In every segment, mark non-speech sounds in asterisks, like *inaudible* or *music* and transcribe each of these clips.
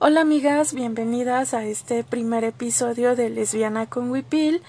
Hola amigas, bienvenidas a este primer episodio de Lesbiana con Wipil.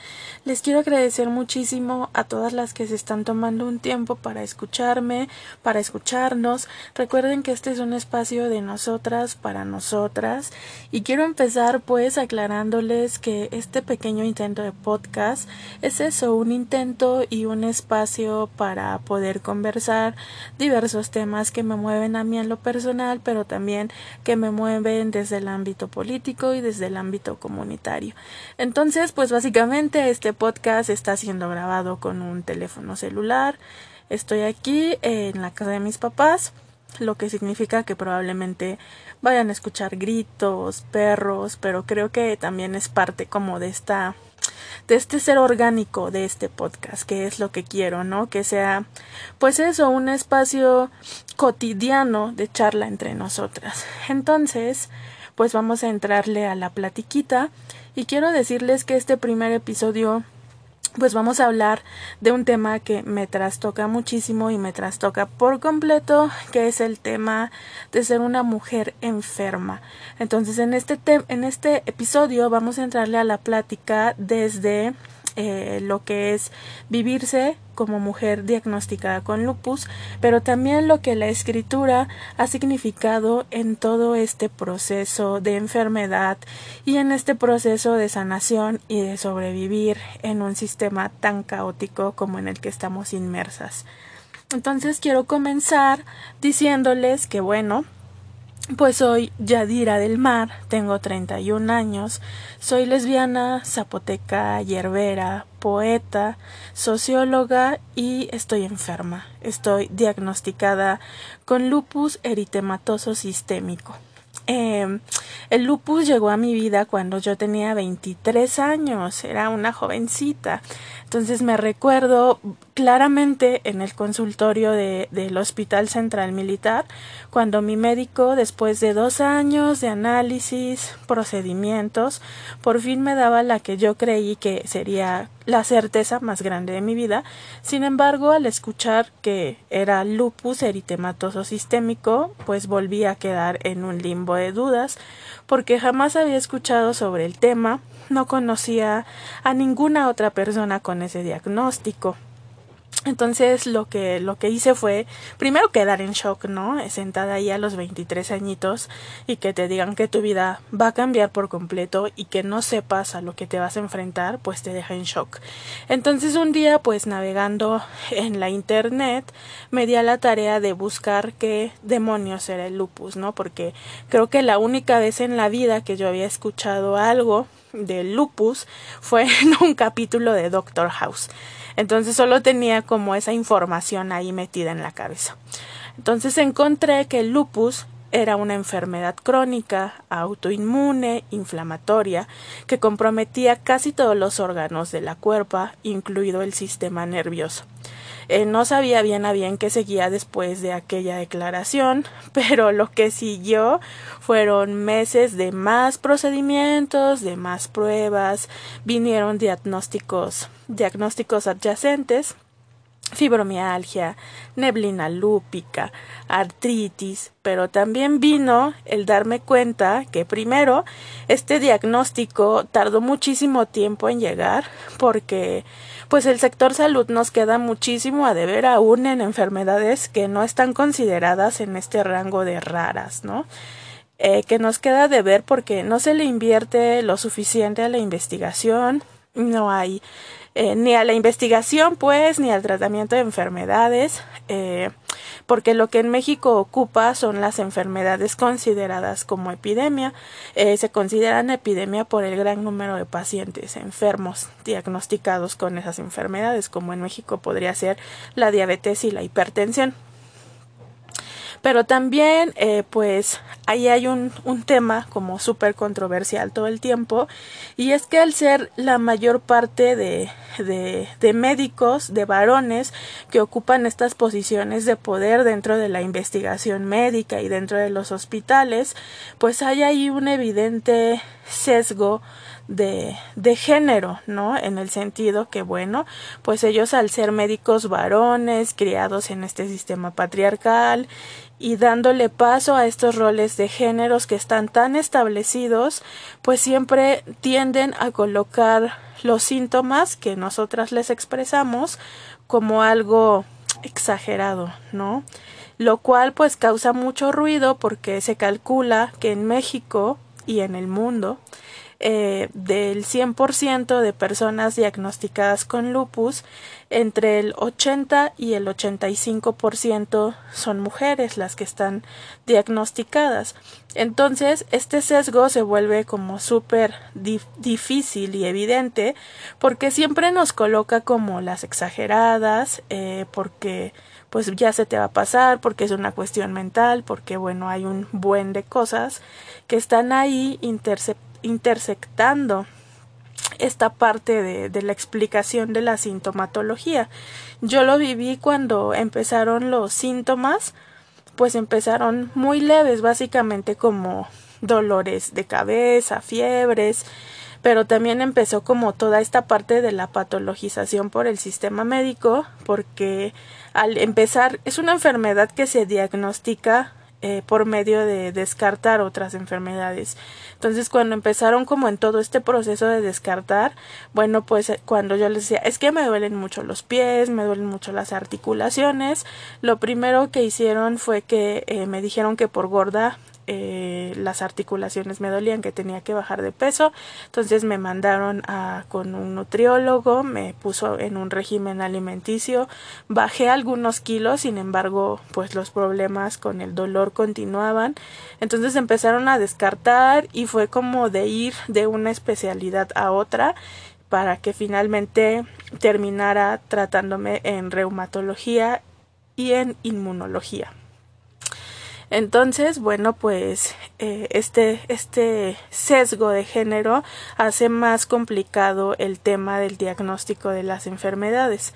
Les quiero agradecer muchísimo a todas las que se están tomando un tiempo para escucharme, para escucharnos. Recuerden que este es un espacio de nosotras para nosotras y quiero empezar pues aclarándoles que este pequeño intento de podcast es eso, un intento y un espacio para poder conversar diversos temas que me mueven a mí en lo personal, pero también que me mueven desde el ámbito político y desde el ámbito comunitario. Entonces, pues básicamente este podcast está siendo grabado con un teléfono celular. Estoy aquí en la casa de mis papás, lo que significa que probablemente vayan a escuchar gritos, perros, pero creo que también es parte como de esta de este ser orgánico de este podcast, que es lo que quiero, ¿no? Que sea, pues eso, un espacio cotidiano de charla entre nosotras. Entonces, pues vamos a entrarle a la platiquita y quiero decirles que este primer episodio pues vamos a hablar de un tema que me trastoca muchísimo y me trastoca por completo, que es el tema de ser una mujer enferma. Entonces, en este en este episodio vamos a entrarle a la plática desde eh, lo que es vivirse como mujer diagnosticada con lupus, pero también lo que la escritura ha significado en todo este proceso de enfermedad y en este proceso de sanación y de sobrevivir en un sistema tan caótico como en el que estamos inmersas. Entonces quiero comenzar diciéndoles que bueno, pues soy Yadira del Mar, tengo 31 años, soy lesbiana, zapoteca, yerbera, poeta, socióloga y estoy enferma. Estoy diagnosticada con lupus eritematoso sistémico. Eh, el lupus llegó a mi vida cuando yo tenía 23 años, era una jovencita. Entonces me recuerdo claramente en el consultorio de, del Hospital Central Militar, cuando mi médico, después de dos años de análisis, procedimientos, por fin me daba la que yo creí que sería la certeza más grande de mi vida. Sin embargo, al escuchar que era lupus eritematoso sistémico, pues volví a quedar en un limbo de dudas, porque jamás había escuchado sobre el tema, no conocía a ninguna otra persona con ese diagnóstico. Entonces lo que, lo que hice fue primero quedar en shock, ¿no? Sentada ahí a los 23 añitos y que te digan que tu vida va a cambiar por completo y que no sepas a lo que te vas a enfrentar, pues te deja en shock. Entonces un día, pues navegando en la internet, me di a la tarea de buscar qué demonios era el lupus, ¿no? Porque creo que la única vez en la vida que yo había escuchado algo del lupus fue *laughs* en un capítulo de Doctor House. Entonces solo tenía como esa información ahí metida en la cabeza. Entonces encontré que el lupus era una enfermedad crónica, autoinmune, inflamatoria, que comprometía casi todos los órganos de la cuerpa, incluido el sistema nervioso. Eh, no sabía bien a bien qué seguía después de aquella declaración, *laughs* pero lo que siguió fueron meses de más procedimientos, de más pruebas, vinieron diagnósticos, diagnósticos adyacentes fibromialgia, neblina lúpica, artritis, pero también vino el darme cuenta que primero este diagnóstico tardó muchísimo tiempo en llegar porque pues el sector salud nos queda muchísimo a deber aún en enfermedades que no están consideradas en este rango de raras, ¿no? Eh, que nos queda de ver porque no se le invierte lo suficiente a la investigación, no hay eh, ni a la investigación, pues, ni al tratamiento de enfermedades, eh, porque lo que en México ocupa son las enfermedades consideradas como epidemia. Eh, se consideran epidemia por el gran número de pacientes enfermos diagnosticados con esas enfermedades, como en México podría ser la diabetes y la hipertensión. Pero también, eh, pues, ahí hay un, un tema como súper controversial todo el tiempo, y es que al ser la mayor parte de, de, de médicos, de varones, que ocupan estas posiciones de poder dentro de la investigación médica y dentro de los hospitales, pues hay ahí un evidente sesgo de, de género, ¿no? En el sentido que, bueno, pues ellos al ser médicos varones, criados en este sistema patriarcal y dándole paso a estos roles de géneros que están tan establecidos, pues siempre tienden a colocar los síntomas que nosotras les expresamos como algo exagerado, ¿no? Lo cual pues causa mucho ruido porque se calcula que en México y en el mundo eh, del 100% de personas diagnosticadas con lupus, entre el 80 y el 85% son mujeres las que están diagnosticadas. Entonces, este sesgo se vuelve como súper difícil y evidente porque siempre nos coloca como las exageradas, eh, porque pues ya se te va a pasar, porque es una cuestión mental, porque bueno, hay un buen de cosas que están ahí interceptadas intersectando esta parte de, de, la explicación de la sintomatología. Yo lo viví cuando empezaron los síntomas, pues empezaron muy leves, básicamente como dolores de cabeza, fiebres, pero también empezó como toda esta parte de la patologización por el sistema médico, porque al empezar es una enfermedad que se diagnostica eh, por medio de descartar otras enfermedades. Entonces, cuando empezaron como en todo este proceso de descartar, bueno, pues eh, cuando yo les decía, es que me duelen mucho los pies, me duelen mucho las articulaciones, lo primero que hicieron fue que eh, me dijeron que por gorda eh, las articulaciones me dolían, que tenía que bajar de peso. Entonces me mandaron a, con un nutriólogo, me puso en un régimen alimenticio, bajé algunos kilos, sin embargo, pues los problemas con el dolor continuaban. Entonces empezaron a descartar y fue como de ir de una especialidad a otra para que finalmente terminara tratándome en reumatología y en inmunología. Entonces, bueno, pues eh, este, este sesgo de género hace más complicado el tema del diagnóstico de las enfermedades.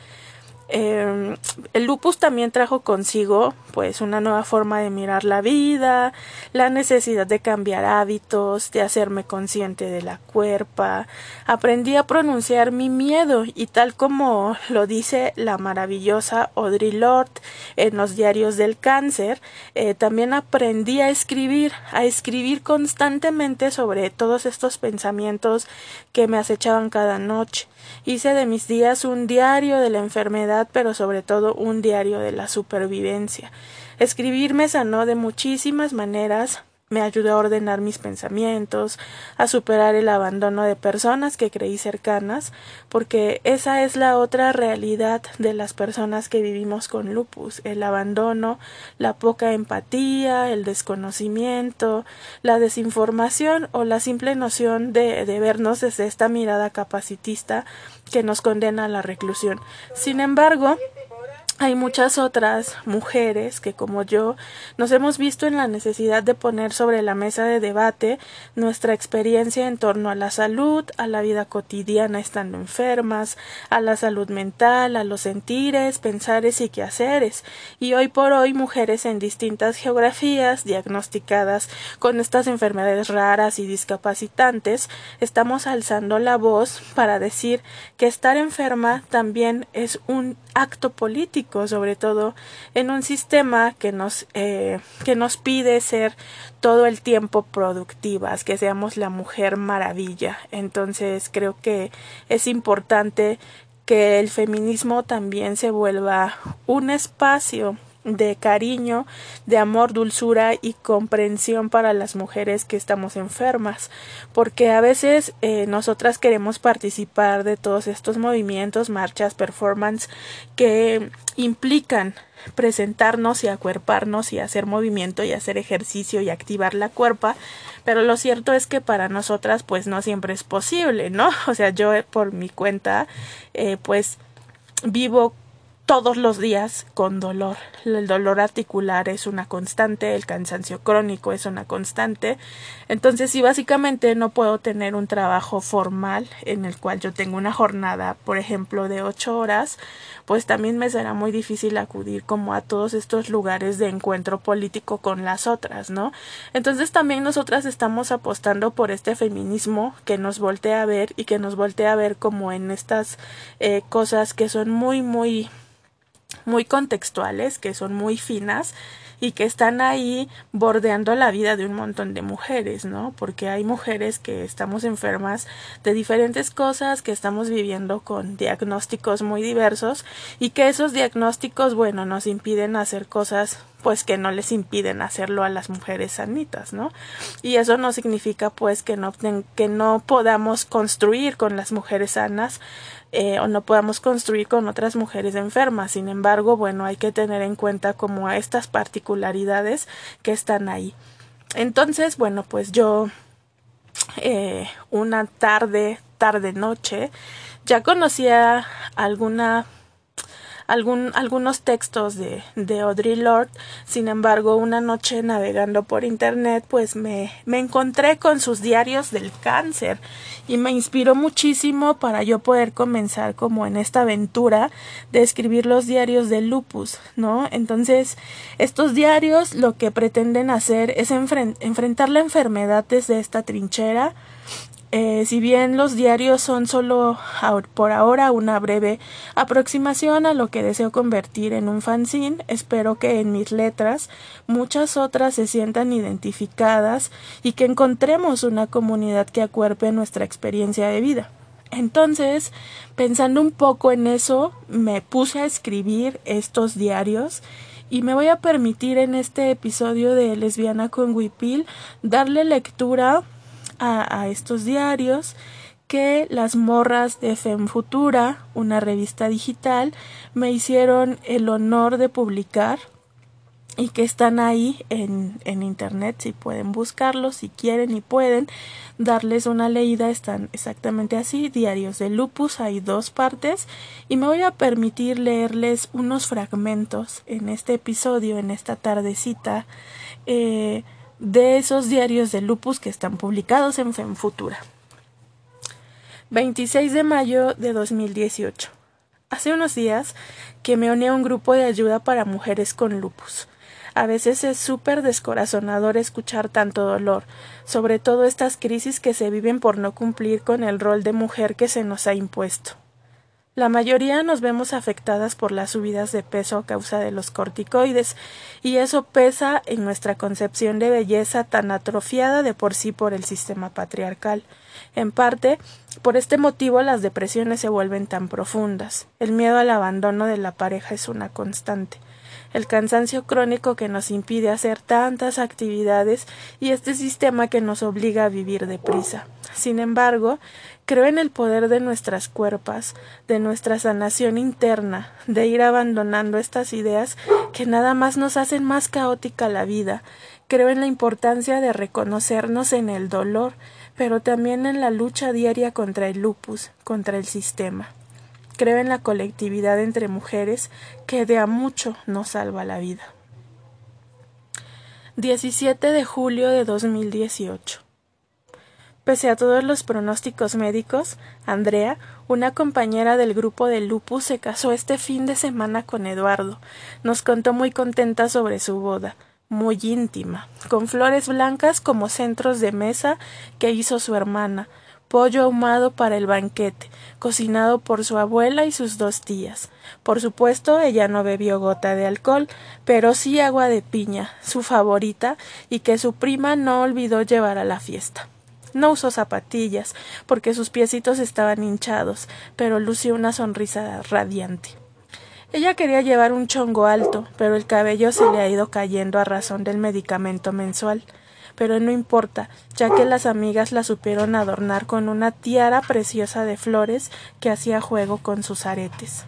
Eh, el lupus también trajo consigo pues una nueva forma de mirar la vida, la necesidad de cambiar hábitos, de hacerme consciente de la cuerpa. Aprendí a pronunciar mi miedo y tal como lo dice la maravillosa Audre Lorde en los diarios del cáncer, eh, también aprendí a escribir, a escribir constantemente sobre todos estos pensamientos que me acechaban cada noche. Hice de mis días un diario de la enfermedad, pero sobre todo un diario de la supervivencia. Escribir me sanó de muchísimas maneras, me ayudó a ordenar mis pensamientos, a superar el abandono de personas que creí cercanas, porque esa es la otra realidad de las personas que vivimos con lupus, el abandono, la poca empatía, el desconocimiento, la desinformación o la simple noción de, de vernos desde esta mirada capacitista que nos condena a la reclusión. Sin embargo, hay muchas otras mujeres que como yo nos hemos visto en la necesidad de poner sobre la mesa de debate nuestra experiencia en torno a la salud, a la vida cotidiana estando enfermas, a la salud mental, a los sentires, pensares y quehaceres, y hoy por hoy mujeres en distintas geografías diagnosticadas con estas enfermedades raras y discapacitantes, estamos alzando la voz para decir que estar enferma también es un acto político, sobre todo en un sistema que nos, eh, que nos pide ser todo el tiempo productivas, que seamos la mujer maravilla. Entonces creo que es importante que el feminismo también se vuelva un espacio de cariño, de amor, dulzura y comprensión para las mujeres que estamos enfermas, porque a veces eh, nosotras queremos participar de todos estos movimientos, marchas, performance que implican presentarnos y acuerparnos y hacer movimiento y hacer ejercicio y activar la cuerpa, pero lo cierto es que para nosotras pues no siempre es posible, ¿no? *laughs* O sea, yo por mi cuenta eh, pues vivo todos los días con dolor. El dolor articular es una constante, el cansancio crónico es una constante. Entonces, si básicamente no puedo tener un trabajo formal en el cual yo tengo una jornada, por ejemplo, de ocho horas, pues también me será muy difícil acudir como a todos estos lugares de encuentro político con las otras, ¿no? Entonces también nosotras estamos apostando por este feminismo que nos voltea a ver y que nos voltea a ver como en estas eh, cosas que son muy, muy muy contextuales, que son muy finas y que están ahí bordeando la vida de un montón de mujeres, ¿no? Porque hay mujeres que estamos enfermas de diferentes cosas, que estamos viviendo con diagnósticos muy diversos y que esos diagnósticos, bueno, nos impiden hacer cosas pues que no les impiden hacerlo a las mujeres sanitas, ¿no? Y eso no significa pues que no, que no podamos construir con las mujeres sanas eh, o no podamos construir con otras mujeres enfermas. Sin embargo, bueno, hay que tener en cuenta como estas particularidades que están ahí. Entonces, bueno, pues yo eh, una tarde, tarde noche, ya conocía alguna algún, algunos textos de, de Audre Lorde. Sin embargo, una noche navegando por internet, pues me, me encontré con sus diarios del cáncer y me inspiró muchísimo para yo poder comenzar como en esta aventura de escribir los diarios de lupus, ¿no? Entonces, estos diarios lo que pretenden hacer es enfrentar la enfermedad desde esta trinchera, eh, si bien los diarios son solo por ahora una breve aproximación a lo que deseo convertir en un fanzine, espero que en mis letras muchas otras se sientan identificadas y que encontremos una comunidad que acuerpe nuestra experiencia de vida. Entonces, pensando un poco en eso, me puse a escribir estos diarios y me voy a permitir en este episodio de Lesbiana con Wipil darle lectura a, estos diarios que las morras de Fem Futura, una revista digital, me hicieron el honor de publicar y que están ahí en, en internet. Si pueden buscarlos, si quieren y pueden darles una leída, están exactamente así, diarios de lupus, hay dos partes. Y me voy a permitir leerles unos fragmentos en este episodio, en esta tardecita, eh, de esos diarios de lupus que están publicados en Femfutura. 26 de mayo de 2018. Hace unos días que me uní a un grupo de ayuda para mujeres con lupus. A veces es súper descorazonador escuchar tanto dolor, sobre todo estas crisis que se viven por no cumplir con el rol de mujer que se nos ha impuesto. La mayoría nos vemos afectadas por las subidas de peso a causa de los corticoides, y eso pesa en nuestra concepción de belleza tan atrofiada de por sí por el sistema patriarcal. En parte, por este motivo las depresiones se vuelven tan profundas. El miedo al abandono de la pareja es una constante el cansancio crónico que nos impide hacer tantas actividades y este sistema que nos obliga a vivir deprisa. Sin embargo, creo en el poder de nuestras cuerpas, de nuestra sanación interna, de ir abandonando estas ideas que nada más nos hacen más caótica la vida. Creo en la importancia de reconocernos en el dolor, pero también en la lucha diaria contra el lupus, contra el sistema. Creo en la colectividad entre mujeres que de a mucho nos salva la vida. 17 de julio de 2018. Pese a todos los pronósticos médicos, Andrea, una compañera del grupo de Lupus, se casó este fin de semana con Eduardo. Nos contó muy contenta sobre su boda, muy íntima, con flores blancas como centros de mesa que hizo su hermana, pollo ahumado para el banquete, cocinado por su abuela y sus dos tías. Por supuesto, ella no bebió gota de alcohol, pero sí agua de piña, su favorita, y que su prima no olvidó llevar a la fiesta. No usó zapatillas, porque sus piecitos estaban hinchados, pero lució una sonrisa radiante. Ella quería llevar un chongo alto, pero el cabello se le ha ido cayendo a razón del medicamento mensual pero no importa, ya que las amigas la supieron adornar con una tiara preciosa de flores que hacía juego con sus aretes.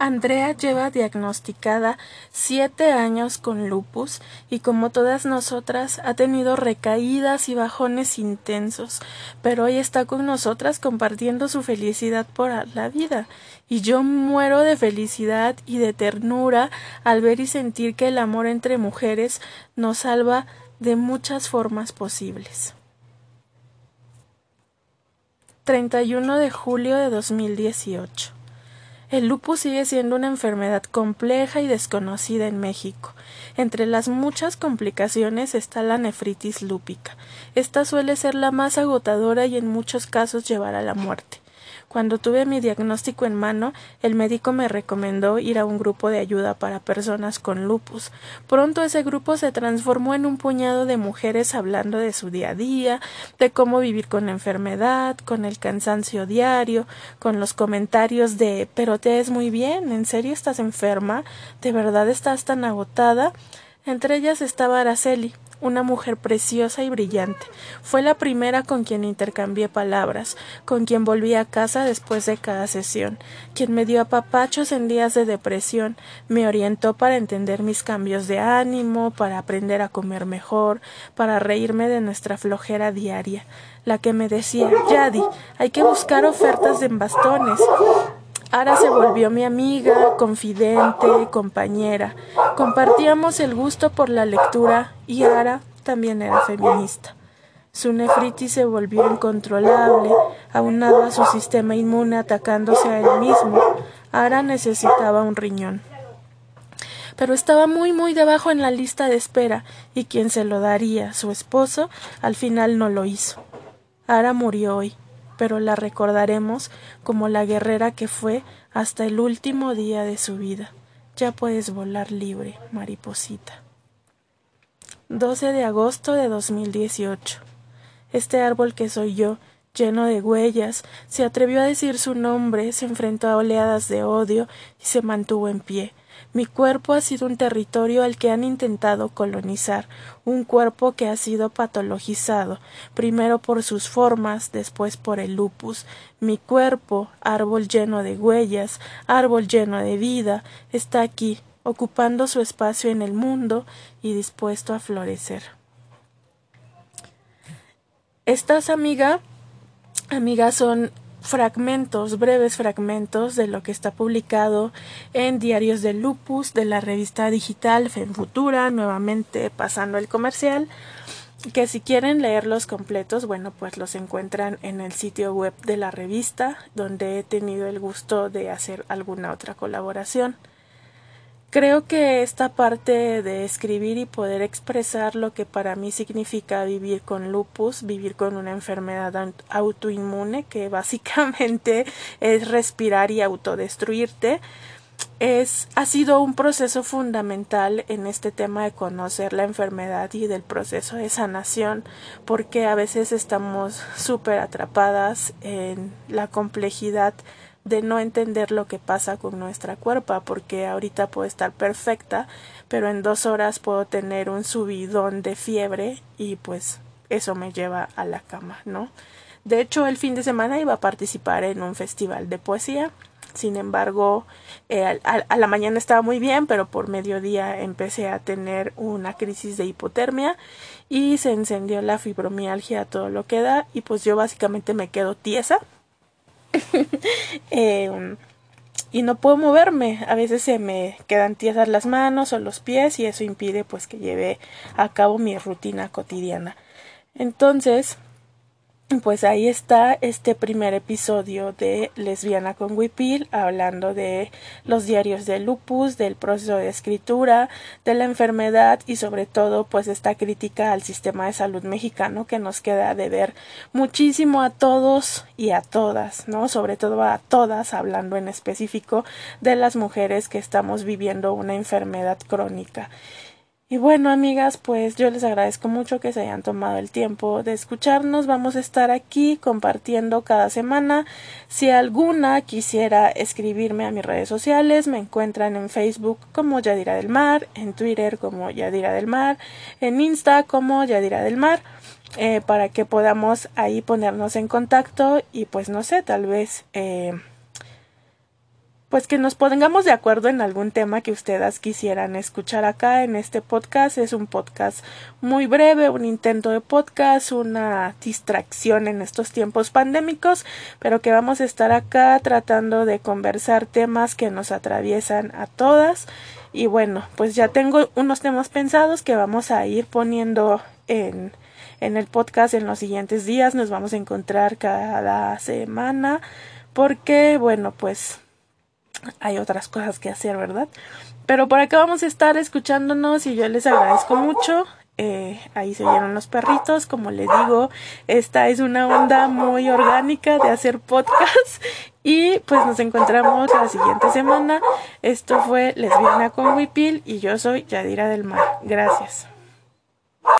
Andrea lleva diagnosticada siete años con lupus y como todas nosotras ha tenido recaídas y bajones intensos, pero hoy está con nosotras compartiendo su felicidad por la vida y yo muero de felicidad y de ternura al ver y sentir que el amor entre mujeres nos salva de muchas formas posibles. 31 de julio de 2018 el lupus sigue siendo una enfermedad compleja y desconocida en México. Entre las muchas complicaciones está la nefritis lúpica. Esta suele ser la más agotadora y en muchos casos llevar a la muerte. Cuando tuve mi diagnóstico en mano, el médico me recomendó ir a un grupo de ayuda para personas con lupus. Pronto ese grupo se transformó en un puñado de mujeres hablando de su día a día, de cómo vivir con la enfermedad, con el cansancio diario, con los comentarios de pero te es muy bien, ¿en serio estás enferma? ¿De verdad estás tan agotada? Entre ellas estaba Araceli, una mujer preciosa y brillante. Fue la primera con quien intercambié palabras, con quien volví a casa después de cada sesión, quien me dio apapachos en días de depresión, me orientó para entender mis cambios de ánimo, para aprender a comer mejor, para reírme de nuestra flojera diaria, la que me decía Yadi, hay que buscar ofertas de bastones. Ara se volvió mi amiga, confidente, compañera. Compartíamos el gusto por la lectura y Ara también era feminista. Su nefritis se volvió incontrolable, aunado a su sistema inmune atacándose a él mismo. Ara necesitaba un riñón. Pero estaba muy muy debajo en la lista de espera, y quien se lo daría, su esposo, al final no lo hizo. Ara murió hoy pero la recordaremos como la guerrera que fue hasta el último día de su vida. Ya puedes volar libre, mariposita. 12 de agosto de 2018. Este árbol que soy yo, lleno de huellas, se atrevió a decir su nombre, se enfrentó a oleadas de odio y se mantuvo en pie. Mi cuerpo ha sido un territorio al que han intentado colonizar, un cuerpo que ha sido patologizado, primero por sus formas, después por el lupus. Mi cuerpo, árbol lleno de huellas, árbol lleno de vida, está aquí, ocupando su espacio en el mundo y dispuesto a florecer. Estas amiga, amigas son fragmentos, breves fragmentos de lo que está publicado en Diarios de Lupus, de la revista digital Futura, nuevamente pasando el comercial, que si quieren leerlos completos, bueno, pues los encuentran en el sitio web de la revista, donde he tenido el gusto de hacer alguna otra colaboración. Creo que esta parte de escribir y poder expresar lo que para mí significa vivir con lupus, vivir con una enfermedad autoinmune que *laughs* básicamente es respirar y autodestruirte, es, ha sido un proceso fundamental en este tema de conocer la enfermedad y del proceso de sanación, porque a veces estamos súper atrapadas en la complejidad de no entender lo que pasa con nuestra cuerpa, porque ahorita puedo estar perfecta, pero en dos horas puedo tener un subidón de fiebre y pues eso me lleva a la cama, ¿no? De hecho, el fin de semana iba a participar en un festival de poesía. Sin embargo, eh, a, la mañana estaba muy bien, pero por mediodía empecé a tener una crisis de hipotermia y se encendió la fibromialgia a todo lo que da y pues yo básicamente me quedo tiesa *laughs* Em, y no puedo moverme. A veces se me quedan tiesas las manos o los pies y eso impide pues que lleve a cabo mi rutina cotidiana. Entonces, pues ahí está este primer episodio de Lesbiana con Wipil, hablando de los diarios de lupus, del proceso de escritura, de la enfermedad y sobre todo pues esta crítica al sistema de salud mexicano que nos queda de ver muchísimo a todos y a todas, ¿no? Sobre todo a todas, hablando en específico de las mujeres que estamos viviendo una enfermedad crónica. Y bueno, amigas, pues yo les agradezco mucho que se hayan tomado el tiempo de escucharnos. Vamos a estar aquí compartiendo cada semana. Si alguna quisiera escribirme a mis redes sociales, me encuentran en Facebook como Yadira del Mar, en Twitter como Yadira del Mar, en Insta como Yadira del Mar. Eh, para que podamos ahí ponernos en contacto y pues no sé, tal vez eh, pues que nos pongamos de acuerdo en algún tema que ustedes quisieran escuchar acá en este podcast. Es un podcast muy breve, un intento de podcast, una distracción en estos tiempos pandémicos, pero que vamos a estar acá tratando de conversar temas que nos atraviesan a todas. Y bueno, pues ya tengo unos temas pensados que vamos a ir poniendo en, en el podcast en los siguientes días. Nos vamos a encontrar cada semana porque, bueno, pues hay otras cosas que hacer, ¿verdad? Pero por acá vamos a estar escuchándonos y yo les agradezco mucho. Eh, ahí se vieron los perritos, como les digo, esta es una onda muy orgánica de hacer podcast y pues nos encontramos la siguiente semana. Esto fue Lesbiana con Wipil y yo soy Yadira del Mar. Gracias.